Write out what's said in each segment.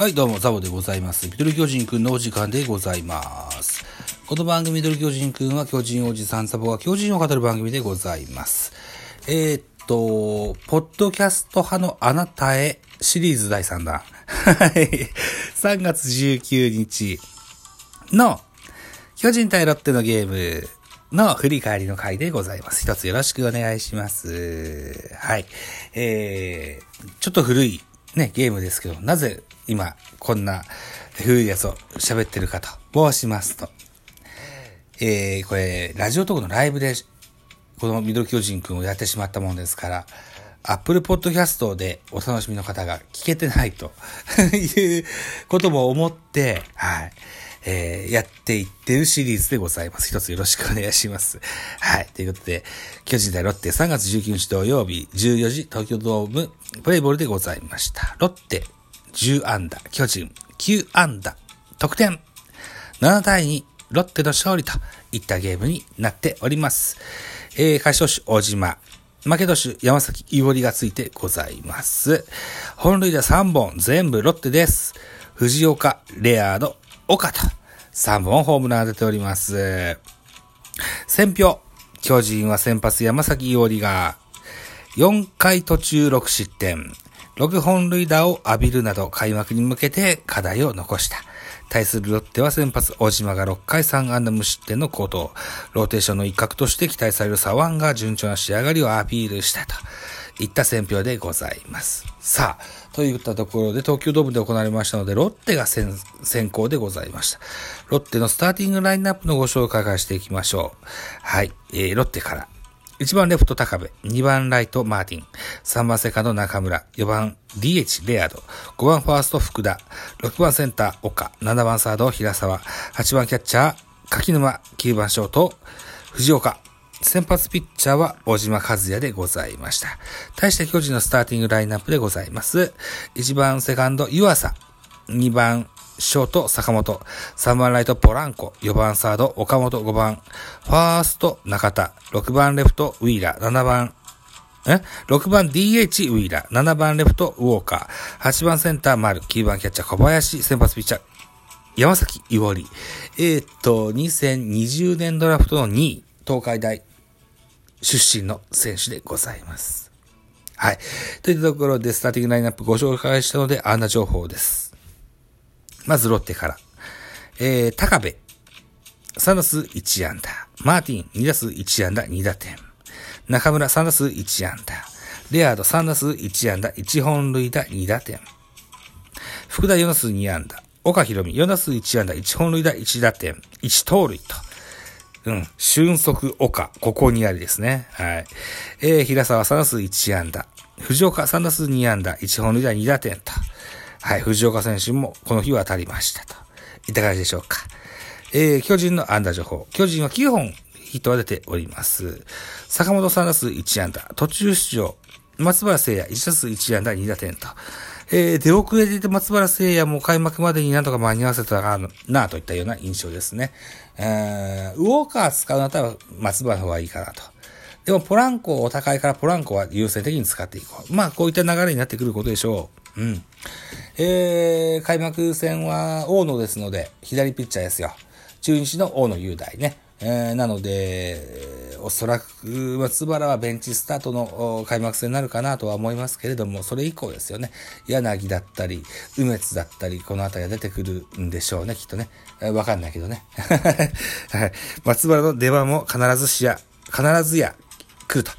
はい、どうも、ザボでございます。ミドル巨人くんのお時間でございます。この番組、ミドル巨人くんは巨人おじさんザボが巨人を語る番組でございます。えーっと、ポッドキャスト派のあなたへシリーズ第3弾。はい。3月19日の巨人対ロッテのゲームの振り返りの回でございます。一つよろしくお願いします。はい。えー、ちょっと古いね、ゲームですけど、なぜ今こんな古いやつを喋ってるかと申しますと、えー、これ、ラジオトークのライブで、このミドル巨人くんをやってしまったもんですから、アップルポッドキャストでお楽しみの方が聞けてないと いうことも思って、はい。えー、やっていってるシリーズでございます。一つよろしくお願いします。はい。ということで、巨人対ロッテ3月19日土曜日14時東京ドームプレイボールでございました。ロッテ10安打、巨人9安打、得点7対2、ロッテの勝利といったゲームになっております。えー、勝ち投手、大島。負け投手、山崎伊織がついてございます。本塁打3本、全部ロッテです。藤岡、レアード、岡と3本ホームラン出ております。選票、巨人は先発山崎伊織が4回途中6失点、6本塁打を浴びるなど開幕に向けて課題を残した。対するロッテは先発大島が6回3安打無失点の好投。ローテーションの一角として期待される左腕が順調な仕上がりをアピールしたといった選評でございます。さあ、といったところで東京ドームで行われましたので、ロッテが先行でございました。ロッテのスターティングラインナップのご紹介からしていきましょう。はい、えー、ロッテから。1番レフト高部、2番ライトマーティン、3番セカンド中村、4番 DH レアード、5番ファースト福田、6番センター岡、7番サード平沢、8番キャッチャー柿沼、9番ショート藤岡、先発ピッチャーは大島和也でございました。対して巨人のスターティングラインナップでございます。1番セカンド湯浅、2番ショート坂本、3番ライトポランコ、4番サード岡本、5番ファースト中田、6番レフトウィーラー、7番え ?6 番 DH ウィーラー、7番レフトウォーカー、8番センター丸、9番キャッチャー小林、先発ピッチャー山崎伊織。えー、っと、2020年ドラフトの2位、東海大出身の選手でございます。はい。といったところで、スターティングラインナップご紹介したので、あんな情報です。まずロッテから。えー、高部。3打数1安打。マーティン、2打数1安打、2打点。中村、3打数1安打。レアード、3打数1安打、1本塁打、2打点。福田、4打数2安打。岡博美、4打数1安打、1本塁打、1打点、1盗塁と。うん。俊足岡、ここにありですね。はい。えー、平沢3打数1安打。藤岡3打数2安打、1本塁打2打点と。はい。藤岡選手もこの日は当たりましたと。いった感じでしょうか。えー、巨人の安打情報。巨人は9本ヒットは出ております。坂本3打数1安打。途中出場。松原聖也1打数1安打2打点と。えー、出遅れていた松原聖也も開幕までになんとか間に合わせたな、なといったような印象ですね。えー、ウォーカー使うのだったら松原の方がいいかなと。でもポランコお高いからポランコは優先的に使っていこう。まあこういった流れになってくることでしょう。うん。えー、開幕戦は大野ですので、左ピッチャーですよ。中日の大野雄大ね。えー、なので、おそらく松原はベンチスタートの開幕戦になるかなとは思いますけれども、それ以降ですよね。柳だったり、梅津だったり、このあたりが出てくるんでしょうね、きっとね。えーわかんないけどね。はい。松原の出番も必ずしや、必ずや来ると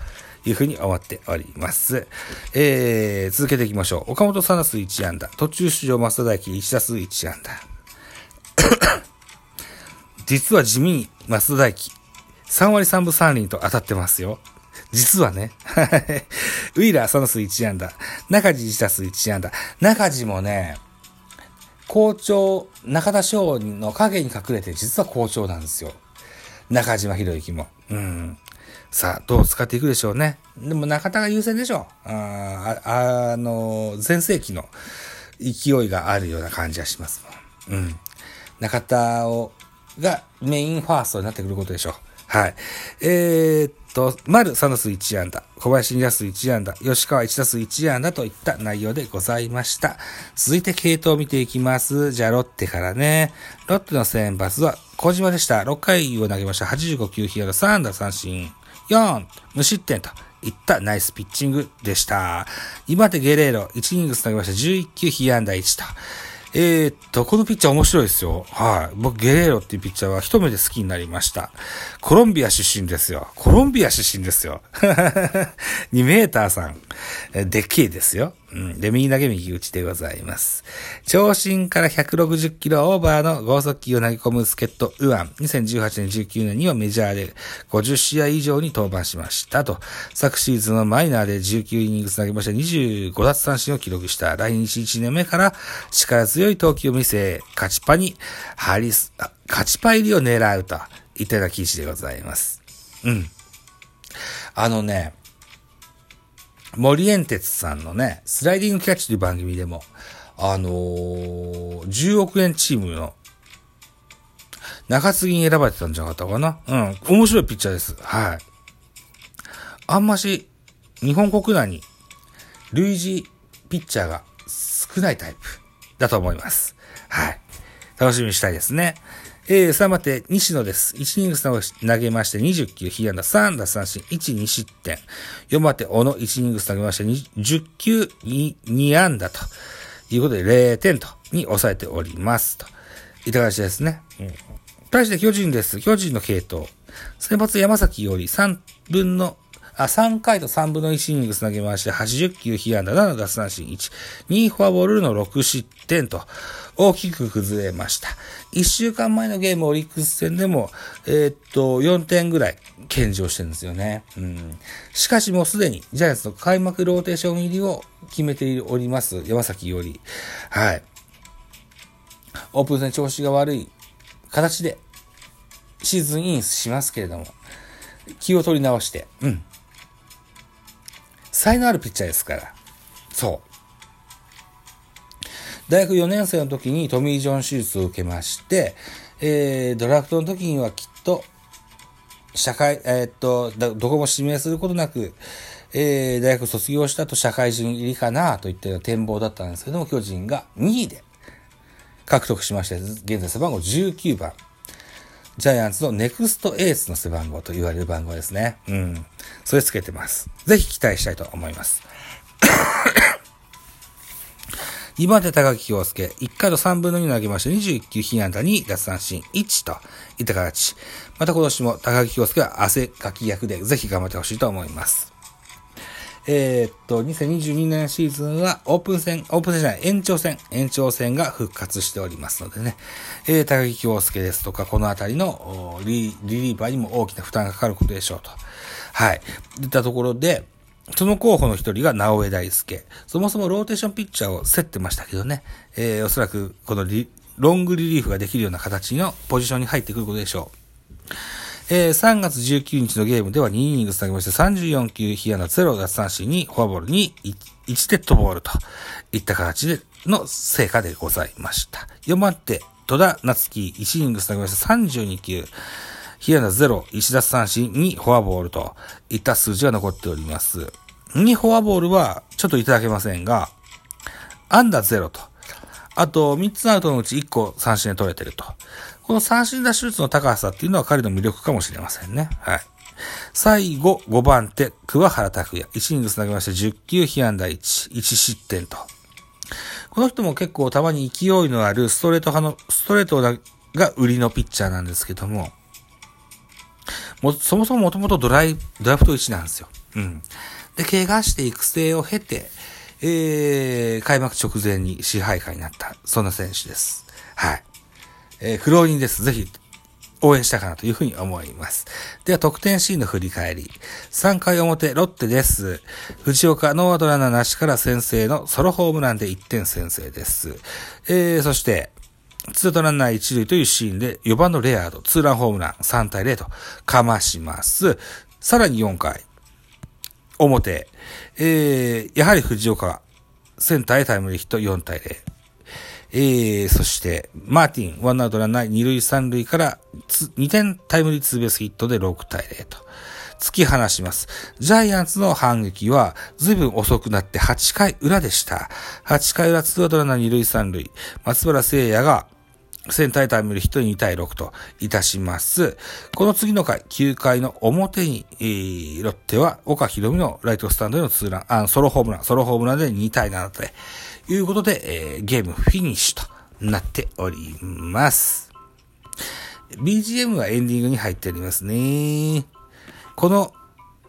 いうふうに思っております。えー、続けていきましょう。岡本サナス1安打。途中出場増田大輝1打数1安打。実は地味に増田大輝、3割3分3厘と当たってますよ。実はね。ウィーラー3打数1安打。中地1打数1安打。中地もね、好調、中田翔の影に隠れて実は好調なんですよ。中島博之も。うん。さあ、どう使っていくでしょうね。でも中田が優先でしょう。あああの、前世紀の勢いがあるような感じがしますもん。うん。中田を、がメインファーストになってくることでしょう。はい。えー、っと、丸3打数1安打、小林2打数1安打、吉川1打数1安打といった内容でございました。続いて系統を見ていきます。じゃあ、ロッテからね。ロッテの先発は小島でした。6回を投げました。85球、被安打3安打三振。4、無失点といったナイスピッチングでした。今手ゲレーロ、1イニングス投げました。11球、被安打1と。えー、っと、このピッチャー面白いですよ。はい。僕、ゲレーロっていうピッチャーは一目で好きになりました。コロンビア出身ですよ。コロンビア出身ですよ。2メーターさん。でっけえですよ。うん。で、右投げ右打ちでございます。長身から160キロオーバーの剛速球を投げ込む助っ人ウアン。2018年19年にはメジャーで50試合以上に登板しましたと。昨シーズンはマイナーで19イニング投げました25奪三振を記録した来日1年目から力強い投球を見せ、勝ちパにハリス、勝ちパ入りを狙うといったような記事でございます。うん。あのね、森エンテツさんのね、スライディングキャッチという番組でも、あのー、10億円チームの中継ぎに選ばれてたんじゃなかったかな？うん。面白いピッチャーです。はい。あんまし、日本国内に、類似ピッチャーが少ないタイプだと思います。はい。楽しみにしたいですね。えー、さあ待って、西野です。1イニングス投げまして20球、被安打3打三振、1、2失点。4番手、小野、1イニングス投げまして10球、2、2安打ということで0点と、に抑えております。と。いった形ですね。うん。対して巨人です。巨人の系統。先発山崎より3分の、あ、3回と3分の1イニングス投げまして、80球被安打7奪三振1、2フォアボールの6失点と、大きく崩れました。1週間前のゲームオリックス戦でも、えーっと、4点ぐらい献上してるんですよね。うん。しかしもうすでにジャイアンツの開幕ローテーション入りを決めております。山崎より。はい。オープン戦調子が悪い形でシーズンインしますけれども、気を取り直して、うん。才能あるピッチャーですから。そう。大学4年生の時にトミー・ジョン手術を受けまして、えー、ドラフトの時にはきっと、社会、えーっと、どこも指名することなく、えー、大学卒業したと社会人入りかなといったような展望だったんですけども、巨人が2位で獲得しまして、現在背番号19番。ジャイアンツのネクストエースの背番号と言われる番号ですね。うん。それつけてます。ぜひ期待したいと思います。2番手高木京介、1回と3分の2投げまして、21球被安打2奪三振1といった形。また今年も高木京介は汗かき役でぜひ頑張ってほしいと思います。えーっと、2022年シーズンはオープン戦、オープン戦じゃない、延長戦、延長戦が復活しておりますのでね、えー、高木京介ですとか、このあたりのリリリーバーにも大きな負担がかかることでしょうと。はい。いったところで、その候補の一人が直江大輔。そもそもローテーションピッチャーを競ってましたけどね、えー、おそらくこのリロングリリーフができるような形のポジションに入ってくることでしょう。えー、3月19日のゲームでは2イニング投げまして34球、被安打0奪三振にフォアボールに 1, 1デッドボールといった形での成果でございました。4番手、戸田夏樹1イニング投げまして32球、被安打0、1奪三振にフォアボールといった数字が残っております。2フォアボールはちょっといただけませんが、アンダー0と、あと3つアウトのうち1個三振で取れてると。この三振打手術の高さっていうのは彼の魅力かもしれませんね。はい。最後、5番手、桑原拓也。1イニング投げまして10球、被安打1、1失点と。この人も結構たまに勢いのあるストレート派の、ストレートが売りのピッチャーなんですけども、もそもそももともとドライ、ドラフト1なんですよ。うん。で、怪我して育成を経て、えー、開幕直前に支配下になった、そんな選手です。はい。えー、苦労人です。ぜひ、応援したかなというふうに思います。では、得点シーンの振り返り。3回表、ロッテです。藤岡、ノーアウトランナーなしから先制のソロホームランで1点先制です。えー、そして、ツートランナー1塁というシーンで4番のレアード、ツーランホームラン3対0とかまします。さらに4回、表、えー、やはり藤岡センターへタイムリーヒット4対0。えー、そして、マーティン、ワンアウトランナー二塁三塁から2点タイムリーツーベースヒットで6対0と。突き放します。ジャイアンツの反撃は随分遅くなって8回裏でした。8回裏ツーアウトランナー二塁三塁。松原聖也がセンタータイムリーヒット2対6といたします。この次の回、9回の表に、えー、ロッテは岡博美のライトスタンドへのツーラン、あソロホームラン、ソロホームランで2対7とということで、えー、ゲームフィニッシュとなっております。BGM はエンディングに入っておりますね。この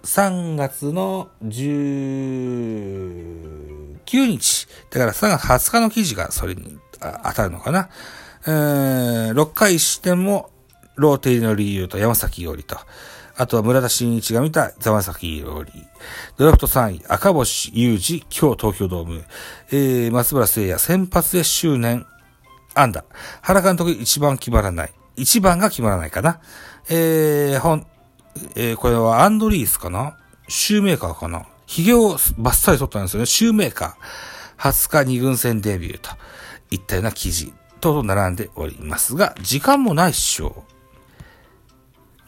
3月の19日、だから3月20日の記事がそれに当たるのかな。えー、6回しても、ローテ入りの理由と山崎伊織と、あとは村田真一が見た山崎伊織、ドラフト3位、赤星雄二、今日東京ドーム、えー、松原聖也、先発で周年、安打。原監督一番決まらない。一番が決まらないかな。えー、本、えー、これはアンドリースかなシューメーカーかな髭をバッサリ取ったんですよね。シューメーカー。20日二軍戦デビューといったような記事と並んでおりますが、時間もないっしょ。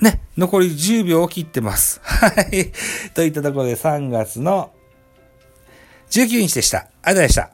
ね、残り10秒を切ってます。はい。といったところで3月の19日でした。ありがとうございました。